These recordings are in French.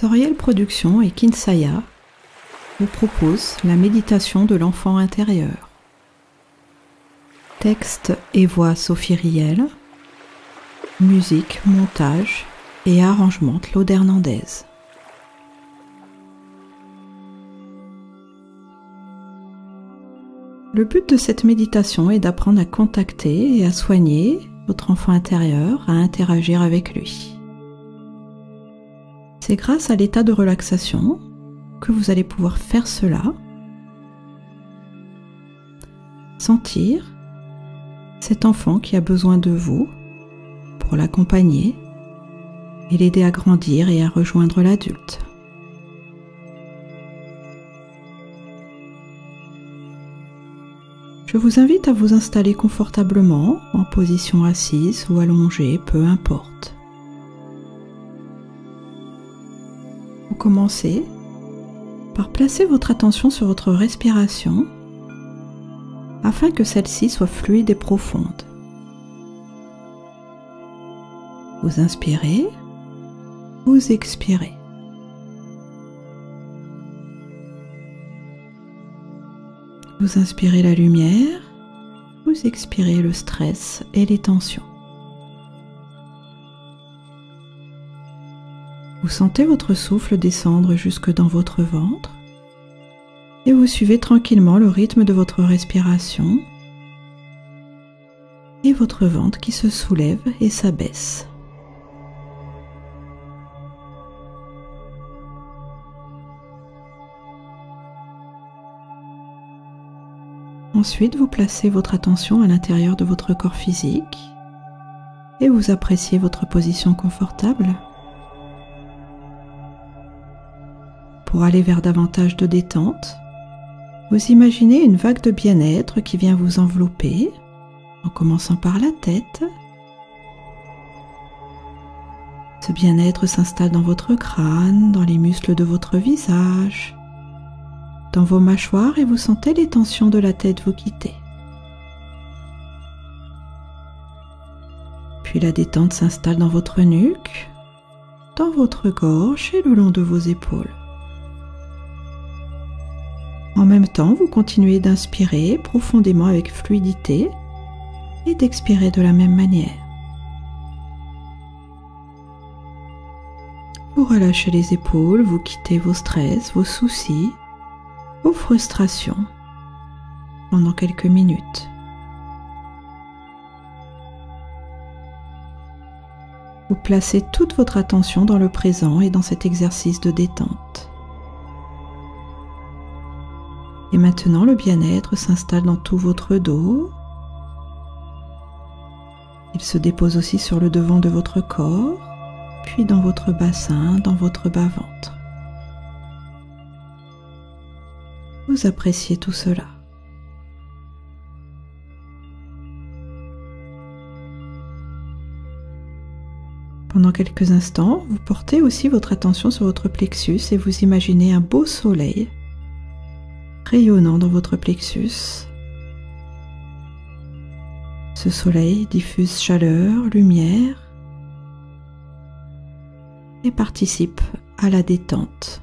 Soriel Productions et Kinsaya vous proposent la méditation de l'enfant intérieur. Texte et voix Sophie Riel. Musique, montage et arrangement Claude Hernandez. Le but de cette méditation est d'apprendre à contacter et à soigner votre enfant intérieur, à interagir avec lui. C'est grâce à l'état de relaxation que vous allez pouvoir faire cela. Sentir cet enfant qui a besoin de vous pour l'accompagner et l'aider à grandir et à rejoindre l'adulte. Je vous invite à vous installer confortablement en position assise ou allongée, peu importe. Commencez par placer votre attention sur votre respiration afin que celle-ci soit fluide et profonde. Vous inspirez, vous expirez. Vous inspirez la lumière, vous expirez le stress et les tensions. Sentez votre souffle descendre jusque dans votre ventre et vous suivez tranquillement le rythme de votre respiration et votre ventre qui se soulève et s'abaisse. Ensuite, vous placez votre attention à l'intérieur de votre corps physique et vous appréciez votre position confortable. Pour aller vers davantage de détente, vous imaginez une vague de bien-être qui vient vous envelopper en commençant par la tête. Ce bien-être s'installe dans votre crâne, dans les muscles de votre visage, dans vos mâchoires et vous sentez les tensions de la tête vous quitter. Puis la détente s'installe dans votre nuque, dans votre gorge et le long de vos épaules. En même temps, vous continuez d'inspirer profondément avec fluidité et d'expirer de la même manière. Vous relâchez les épaules, vous quittez vos stress, vos soucis vos frustrations pendant quelques minutes. Vous placez toute votre attention dans le présent et dans cet exercice de détente. Et maintenant, le bien-être s'installe dans tout votre dos. Il se dépose aussi sur le devant de votre corps, puis dans votre bassin, dans votre bas-ventre. vous appréciez tout cela. Pendant quelques instants, vous portez aussi votre attention sur votre plexus et vous imaginez un beau soleil rayonnant dans votre plexus. Ce soleil diffuse chaleur, lumière et participe à la détente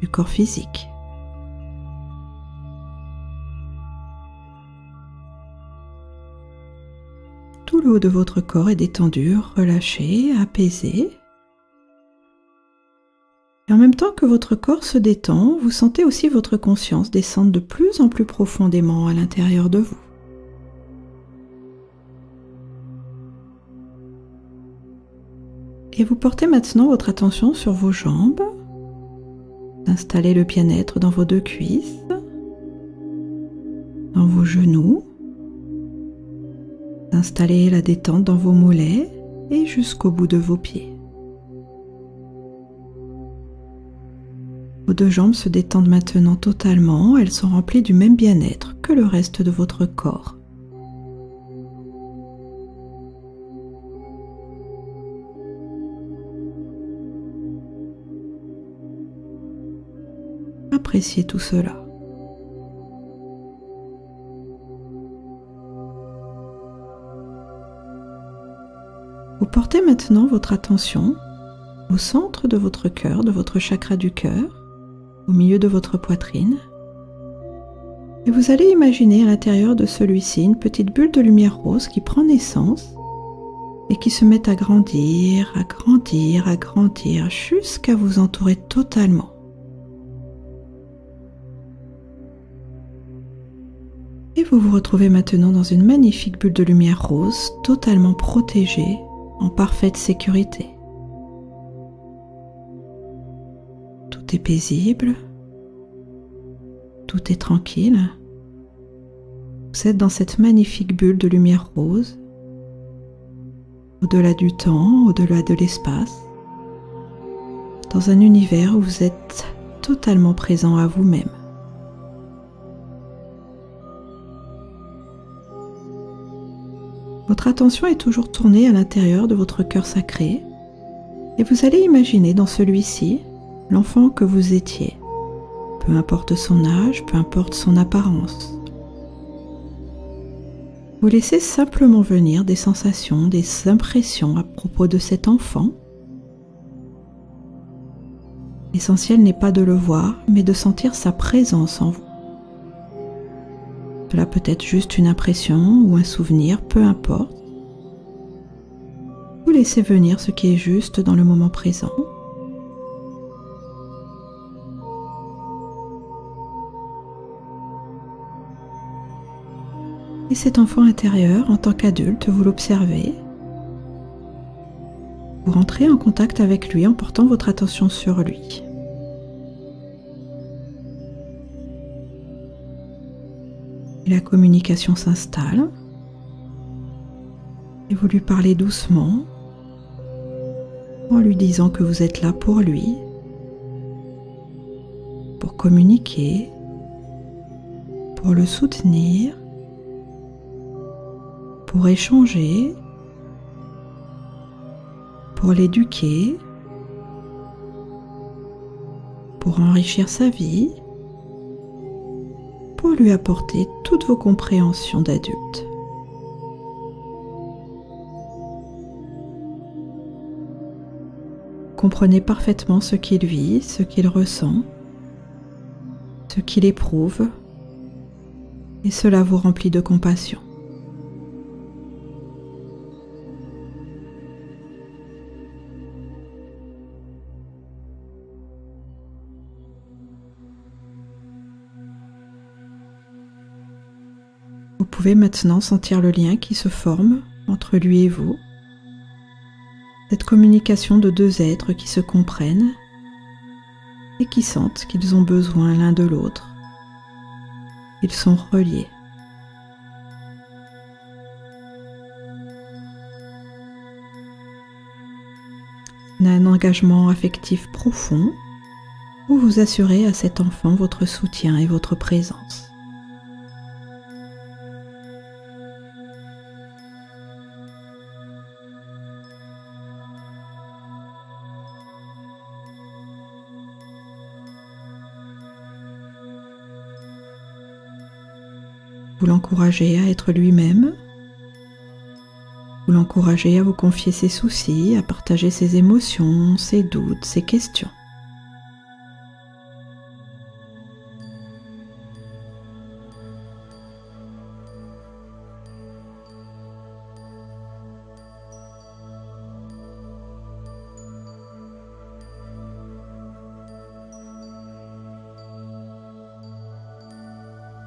du corps physique. Tout le haut de votre corps est détendu, relâché, apaisé. Et en même temps que votre corps se détend, vous sentez aussi votre conscience descendre de plus en plus profondément à l'intérieur de vous. Et vous portez maintenant votre attention sur vos jambes. Installez le bien-être dans vos deux cuisses, dans vos genoux, Installez la détente dans vos mollets et jusqu'au bout de vos pieds. Vos deux jambes se détendent maintenant totalement, elles sont remplies du même bien-être que le reste de votre corps. Appréciez tout cela. Vous portez maintenant votre attention au centre de votre cœur, de votre chakra du cœur, au milieu de votre poitrine. Et vous allez imaginer à l'intérieur de celui-ci une petite bulle de lumière rose qui prend naissance et qui se met à grandir, à grandir, à grandir jusqu'à vous entourer totalement. Et vous vous retrouvez maintenant dans une magnifique bulle de lumière rose, totalement protégée, en parfaite sécurité. Tout est paisible, tout est tranquille. Vous êtes dans cette magnifique bulle de lumière rose, au-delà du temps, au-delà de l'espace, dans un univers où vous êtes totalement présent à vous-même. Votre attention est toujours tournée à l'intérieur de votre cœur sacré et vous allez imaginer dans celui-ci l'enfant que vous étiez, peu importe son âge, peu importe son apparence. Vous laissez simplement venir des sensations, des impressions à propos de cet enfant. L'essentiel n'est pas de le voir, mais de sentir sa présence en vous. Cela peut être juste une impression ou un souvenir, peu importe. Vous laissez venir ce qui est juste dans le moment présent. Et cet enfant intérieur, en tant qu'adulte, vous l'observez. Vous rentrez en contact avec lui en portant votre attention sur lui. la communication s'installe. Et vous lui parlez doucement en lui disant que vous êtes là pour lui, pour communiquer, pour le soutenir, pour échanger, pour l'éduquer, pour enrichir sa vie pour lui apporter toutes vos compréhensions d'adulte. Comprenez parfaitement ce qu'il vit, ce qu'il ressent, ce qu'il éprouve, et cela vous remplit de compassion. Pouvez maintenant sentir le lien qui se forme entre lui et vous. Cette communication de deux êtres qui se comprennent et qui sentent qu'ils ont besoin l'un de l'autre. Ils sont reliés. Un engagement affectif profond où vous assurez à cet enfant votre soutien et votre présence. Vous l'encouragez à être lui-même. Vous l'encouragez à vous confier ses soucis, à partager ses émotions, ses doutes, ses questions.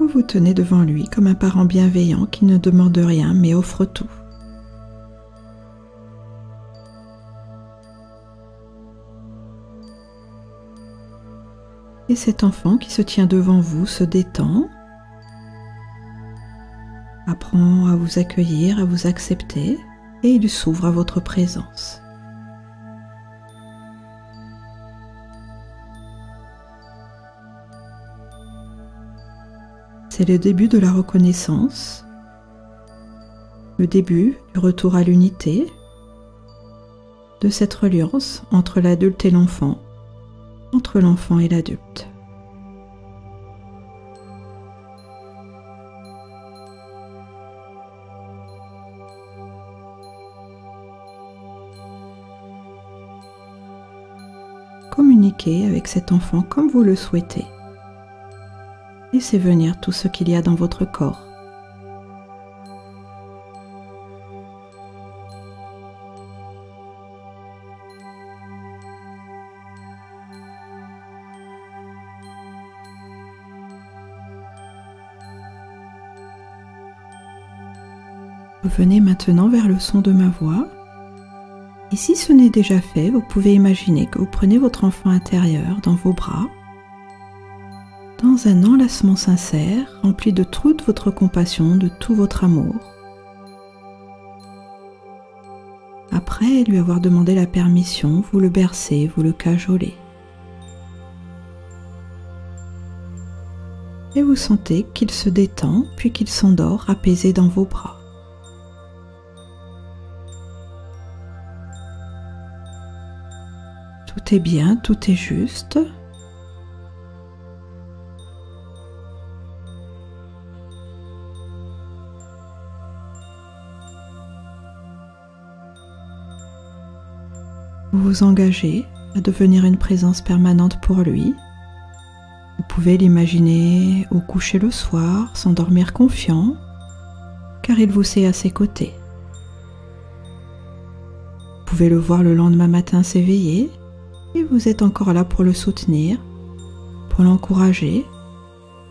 Vous vous tenez devant lui comme un parent bienveillant qui ne demande rien mais offre tout. Et cet enfant qui se tient devant vous se détend, apprend à vous accueillir, à vous accepter, et il s'ouvre à votre présence. C'est le début de la reconnaissance, le début du retour à l'unité, de cette reliance entre l'adulte et l'enfant, entre l'enfant et l'adulte. communiquer avec cet enfant comme vous le souhaitez. Laissez venir tout ce qu'il y a dans votre corps. Revenez maintenant vers le son de ma voix. Et si ce n'est déjà fait, vous pouvez imaginer que vous prenez votre enfant intérieur dans vos bras, dans un enlacement sincère, rempli de toute votre compassion, de tout votre amour. Après lui avoir demandé la permission, vous le bercez, vous le cajolez. Et vous sentez qu'il se détend, puis qu'il s'endort apaisé dans vos bras. Tout est bien, tout est juste. Vous engagez à devenir une présence permanente pour lui. Vous pouvez l'imaginer au coucher le soir, s'endormir confiant, car il vous sait à ses côtés. Vous pouvez le voir le lendemain matin s'éveiller et vous êtes encore là pour le soutenir, pour l'encourager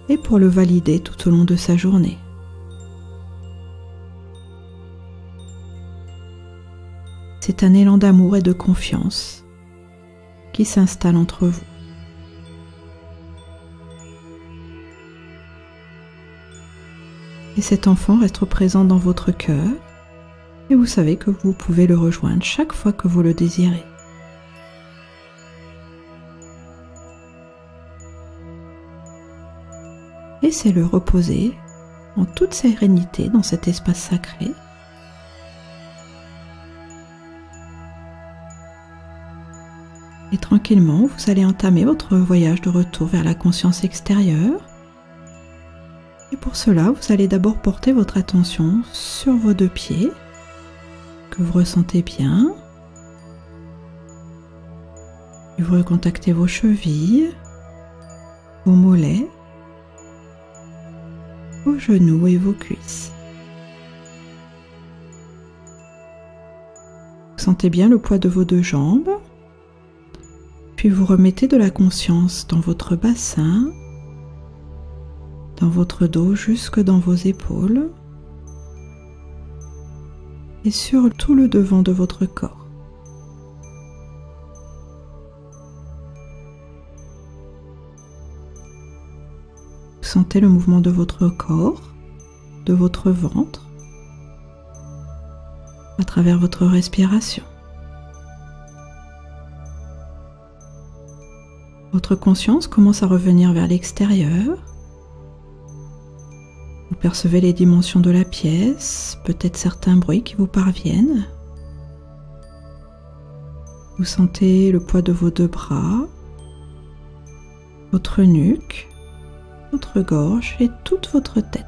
et pour le valider tout au long de sa journée. C'est un élan d'amour et de confiance qui s'installe entre vous. Et cet enfant reste présent dans votre cœur et vous savez que vous pouvez le rejoindre chaque fois que vous le désirez. Laissez-le reposer en toute sérénité dans cet espace sacré. Et tranquillement, vous allez entamer votre voyage de retour vers la conscience extérieure. Et pour cela, vous allez d'abord porter votre attention sur vos deux pieds, que vous ressentez bien. Et vous recontactez vos chevilles, vos mollets vos genoux et vos cuisses. Sentez bien le poids de vos deux jambes. Puis vous remettez de la conscience dans votre bassin, dans votre dos jusque dans vos épaules et sur tout le devant de votre corps. Sentez le mouvement de votre corps, de votre ventre, à travers votre respiration. Votre conscience commence à revenir vers l'extérieur. Vous percevez les dimensions de la pièce, peut-être certains bruits qui vous parviennent. Vous sentez le poids de vos deux bras, votre nuque, votre gorge et toute votre tête.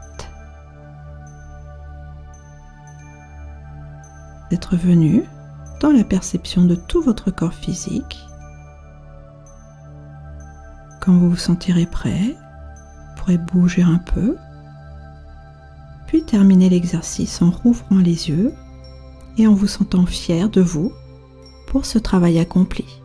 D'être venu dans la perception de tout votre corps physique. Quand vous vous sentirez prêt, vous pourrez bouger un peu, puis terminer l'exercice en rouvrant les yeux et en vous sentant fier de vous pour ce travail accompli.